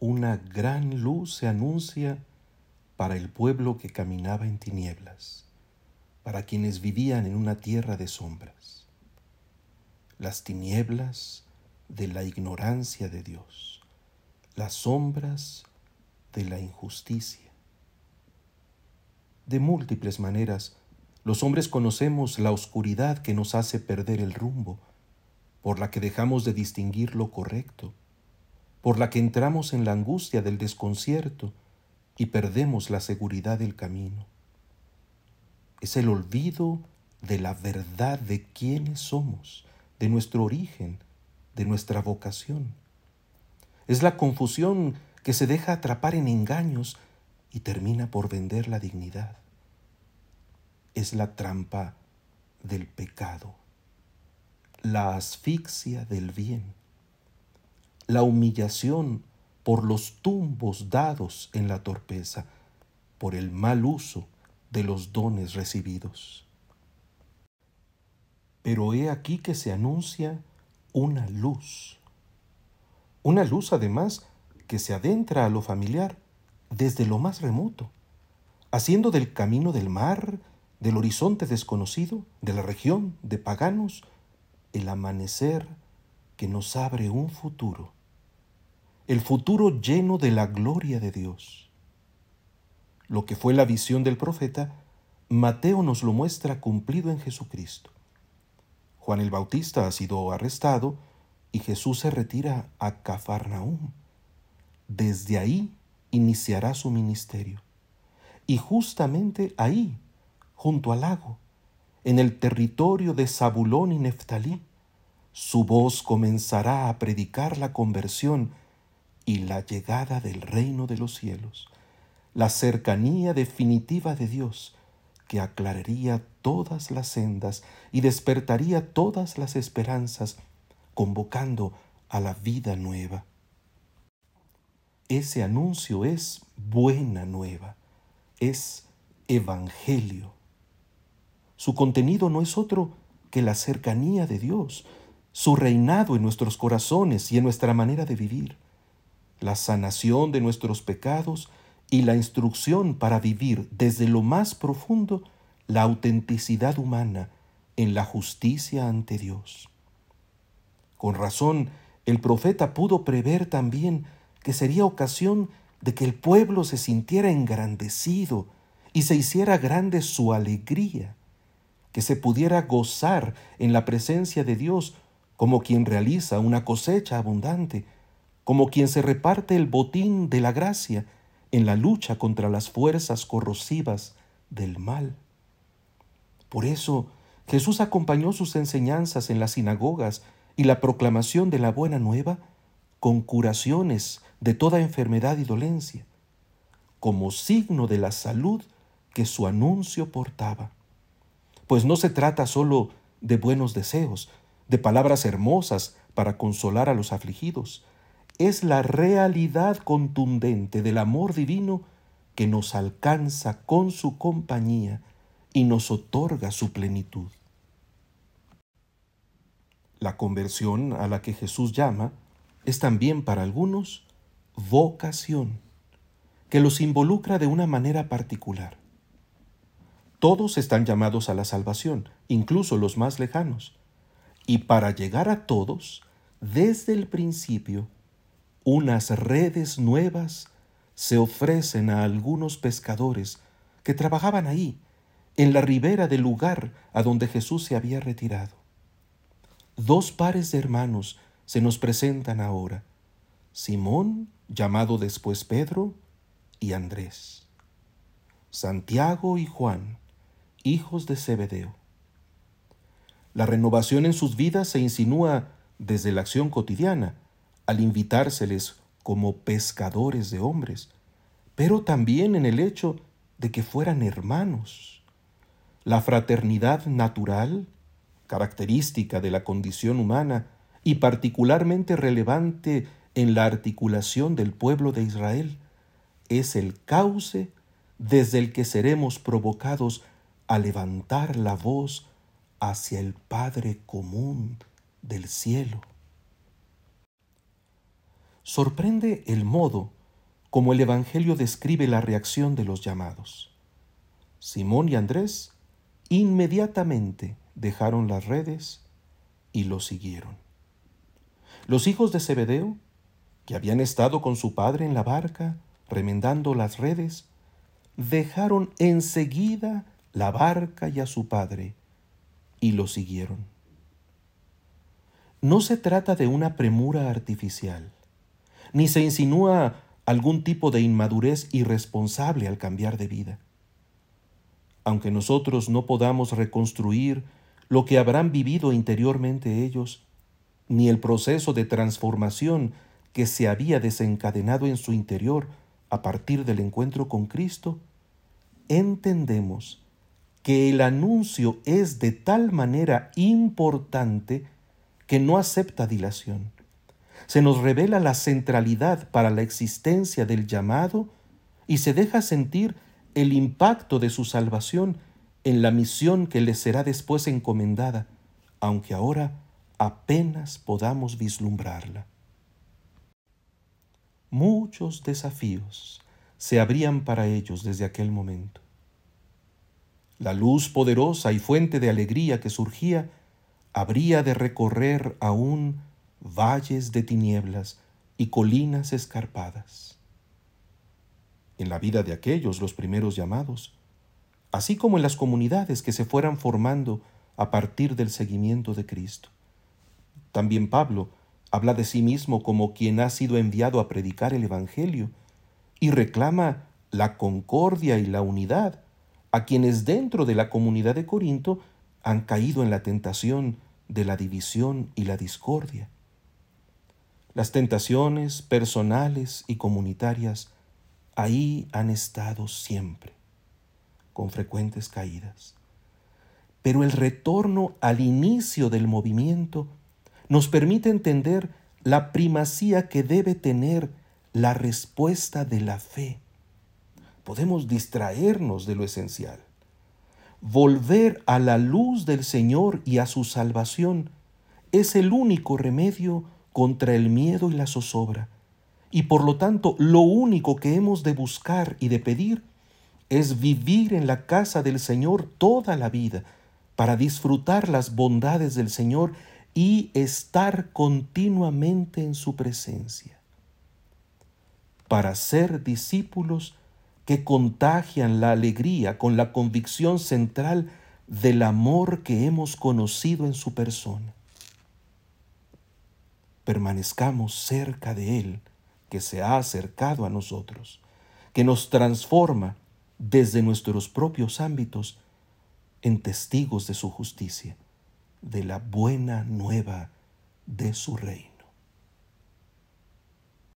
una gran luz se anuncia para el pueblo que caminaba en tinieblas, para quienes vivían en una tierra de sombras. Las tinieblas de la ignorancia de Dios, las sombras de la injusticia. De múltiples maneras, los hombres conocemos la oscuridad que nos hace perder el rumbo, por la que dejamos de distinguir lo correcto, por la que entramos en la angustia del desconcierto y perdemos la seguridad del camino. Es el olvido de la verdad de quiénes somos, de nuestro origen, de nuestra vocación. Es la confusión que se deja atrapar en engaños y termina por vender la dignidad. Es la trampa del pecado, la asfixia del bien, la humillación por los tumbos dados en la torpeza, por el mal uso de los dones recibidos. Pero he aquí que se anuncia una luz. Una luz además que se adentra a lo familiar desde lo más remoto, haciendo del camino del mar, del horizonte desconocido, de la región de paganos, el amanecer que nos abre un futuro, el futuro lleno de la gloria de Dios. Lo que fue la visión del profeta, Mateo nos lo muestra cumplido en Jesucristo. Juan el Bautista ha sido arrestado y Jesús se retira a Cafarnaúm. Desde ahí iniciará su ministerio. Y justamente ahí, junto al lago, en el territorio de Zabulón y Neftalí, su voz comenzará a predicar la conversión y la llegada del reino de los cielos, la cercanía definitiva de Dios que aclararía todas las sendas y despertaría todas las esperanzas, convocando a la vida nueva. Ese anuncio es buena nueva, es evangelio. Su contenido no es otro que la cercanía de Dios, su reinado en nuestros corazones y en nuestra manera de vivir, la sanación de nuestros pecados y la instrucción para vivir desde lo más profundo la autenticidad humana en la justicia ante Dios. Con razón, el profeta pudo prever también que sería ocasión de que el pueblo se sintiera engrandecido y se hiciera grande su alegría, que se pudiera gozar en la presencia de Dios como quien realiza una cosecha abundante, como quien se reparte el botín de la gracia en la lucha contra las fuerzas corrosivas del mal. Por eso Jesús acompañó sus enseñanzas en las sinagogas y la proclamación de la buena nueva con curaciones de toda enfermedad y dolencia, como signo de la salud que su anuncio portaba. Pues no se trata sólo de buenos deseos, de palabras hermosas para consolar a los afligidos, es la realidad contundente del amor divino que nos alcanza con su compañía y nos otorga su plenitud. La conversión a la que Jesús llama es también para algunos vocación, que los involucra de una manera particular. Todos están llamados a la salvación, incluso los más lejanos, y para llegar a todos, desde el principio, unas redes nuevas se ofrecen a algunos pescadores que trabajaban ahí, en la ribera del lugar a donde Jesús se había retirado. Dos pares de hermanos se nos presentan ahora, Simón, llamado después Pedro, y Andrés, Santiago y Juan, hijos de Zebedeo. La renovación en sus vidas se insinúa desde la acción cotidiana, al invitárseles como pescadores de hombres, pero también en el hecho de que fueran hermanos. La fraternidad natural, característica de la condición humana y particularmente relevante en la articulación del pueblo de Israel, es el cauce desde el que seremos provocados a levantar la voz hacia el Padre común del cielo. Sorprende el modo como el Evangelio describe la reacción de los llamados. Simón y Andrés inmediatamente dejaron las redes y lo siguieron. Los hijos de Zebedeo, que habían estado con su padre en la barca, remendando las redes, dejaron enseguida la barca y a su padre y lo siguieron. No se trata de una premura artificial, ni se insinúa algún tipo de inmadurez irresponsable al cambiar de vida. Aunque nosotros no podamos reconstruir lo que habrán vivido interiormente ellos, ni el proceso de transformación que se había desencadenado en su interior a partir del encuentro con Cristo, entendemos que el anuncio es de tal manera importante que no acepta dilación. Se nos revela la centralidad para la existencia del llamado y se deja sentir el impacto de su salvación en la misión que le será después encomendada, aunque ahora apenas podamos vislumbrarla. Muchos desafíos se abrían para ellos desde aquel momento. La luz poderosa y fuente de alegría que surgía habría de recorrer aún valles de tinieblas y colinas escarpadas. En la vida de aquellos, los primeros llamados, así como en las comunidades que se fueran formando a partir del seguimiento de Cristo. También Pablo habla de sí mismo como quien ha sido enviado a predicar el Evangelio y reclama la concordia y la unidad a quienes dentro de la comunidad de Corinto han caído en la tentación de la división y la discordia. Las tentaciones personales y comunitarias ahí han estado siempre, con frecuentes caídas. Pero el retorno al inicio del movimiento nos permite entender la primacía que debe tener la respuesta de la fe. Podemos distraernos de lo esencial. Volver a la luz del Señor y a su salvación es el único remedio contra el miedo y la zozobra. Y por lo tanto, lo único que hemos de buscar y de pedir es vivir en la casa del Señor toda la vida para disfrutar las bondades del Señor y estar continuamente en su presencia. Para ser discípulos que contagian la alegría con la convicción central del amor que hemos conocido en su persona. Permanezcamos cerca de Él, que se ha acercado a nosotros, que nos transforma desde nuestros propios ámbitos en testigos de su justicia de la buena nueva de su reino.